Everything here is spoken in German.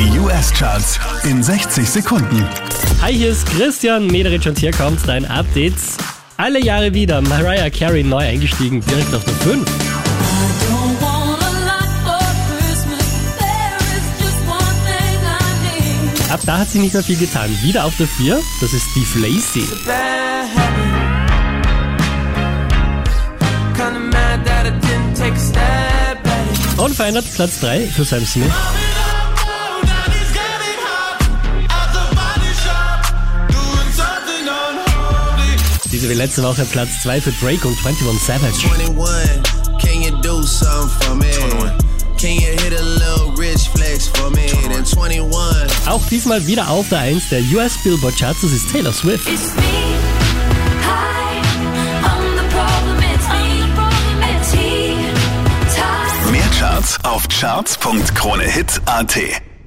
Die US-Charts in 60 Sekunden. Hi, hier ist Christian Mederich und hier kommt dein Update. Alle Jahre wieder Mariah Carey neu eingestiegen, direkt auf der 5. Ab da hat sie nicht mehr viel getan. Wieder auf der 4, das ist Steve Lacey. Unverändert Platz 3 für Sam Smith. Diese wie letzte Woche Platz 2 für Drake und 21 Savage. 21, can you do something for me? Can you hit a little rich flex for me? Then 21. Auch diesmal wieder auf der 1 der US Billboard Charts, das ist Taylor Swift. Mehr Charts auf charts.kronehit.at